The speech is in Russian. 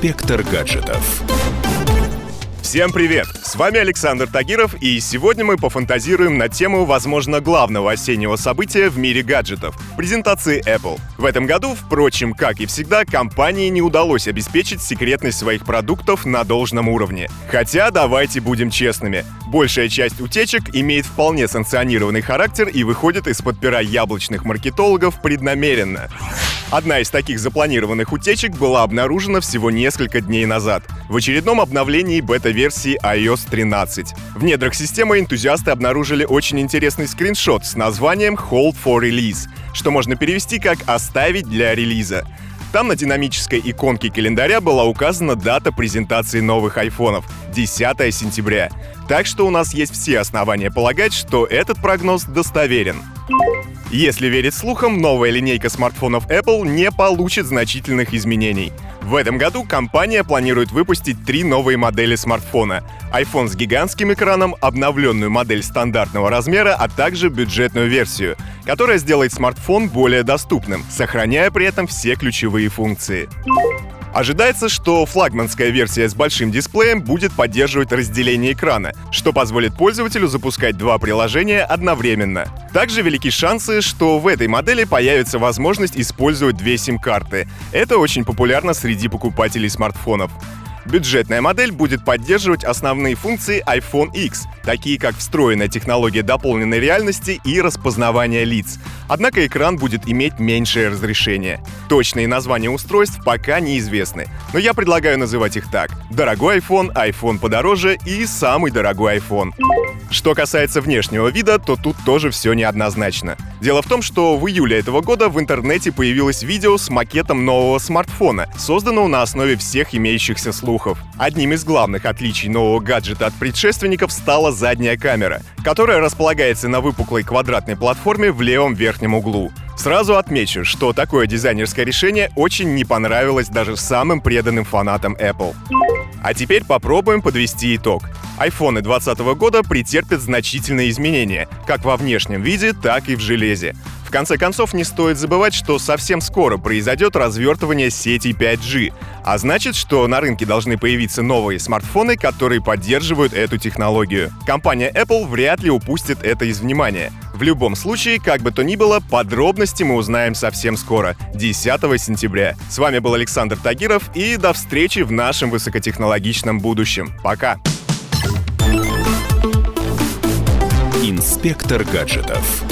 Инспектор гаджетов. Всем привет! С вами Александр Тагиров, и сегодня мы пофантазируем на тему, возможно, главного осеннего события в мире гаджетов — презентации Apple. В этом году, впрочем, как и всегда, компании не удалось обеспечить секретность своих продуктов на должном уровне. Хотя, давайте будем честными, большая часть утечек имеет вполне санкционированный характер и выходит из-под пера яблочных маркетологов преднамеренно. Одна из таких запланированных утечек была обнаружена всего несколько дней назад в очередном обновлении бета-версии iOS 13. В недрах системы энтузиасты обнаружили очень интересный скриншот с названием Hold for Release, что можно перевести как «оставить для релиза». Там на динамической иконке календаря была указана дата презентации новых айфонов — 10 сентября. Так что у нас есть все основания полагать, что этот прогноз достоверен. Если верить слухам, новая линейка смартфонов Apple не получит значительных изменений. В этом году компания планирует выпустить три новые модели смартфона. iPhone с гигантским экраном, обновленную модель стандартного размера, а также бюджетную версию, которая сделает смартфон более доступным, сохраняя при этом все ключевые функции. Ожидается, что флагманская версия с большим дисплеем будет поддерживать разделение экрана, что позволит пользователю запускать два приложения одновременно. Также велики шансы, что в этой модели появится возможность использовать две сим-карты. Это очень популярно среди покупателей смартфонов. Бюджетная модель будет поддерживать основные функции iPhone X, такие как встроенная технология дополненной реальности и распознавание лиц. Однако экран будет иметь меньшее разрешение. Точные названия устройств пока неизвестны, но я предлагаю называть их так. Дорогой iPhone, iPhone подороже и самый дорогой iPhone. Что касается внешнего вида, то тут тоже все неоднозначно. Дело в том, что в июле этого года в интернете появилось видео с макетом нового смартфона, созданного на основе всех имеющихся слухов. Одним из главных отличий нового гаджета от предшественников стала задняя камера, которая располагается на выпуклой квадратной платформе в левом верхнем углу. Сразу отмечу, что такое дизайнерское решение очень не понравилось даже самым преданным фанатам Apple. А теперь попробуем подвести итог. Айфоны 2020 года претерпят значительные изменения, как во внешнем виде, так и в железе. В конце концов, не стоит забывать, что совсем скоро произойдет развертывание сети 5G, а значит, что на рынке должны появиться новые смартфоны, которые поддерживают эту технологию. Компания Apple вряд ли упустит это из внимания. В любом случае, как бы то ни было, подробности мы узнаем совсем скоро, 10 сентября. С вами был Александр Тагиров, и до встречи в нашем высокотехнологичном будущем. Пока! Инспектор гаджетов.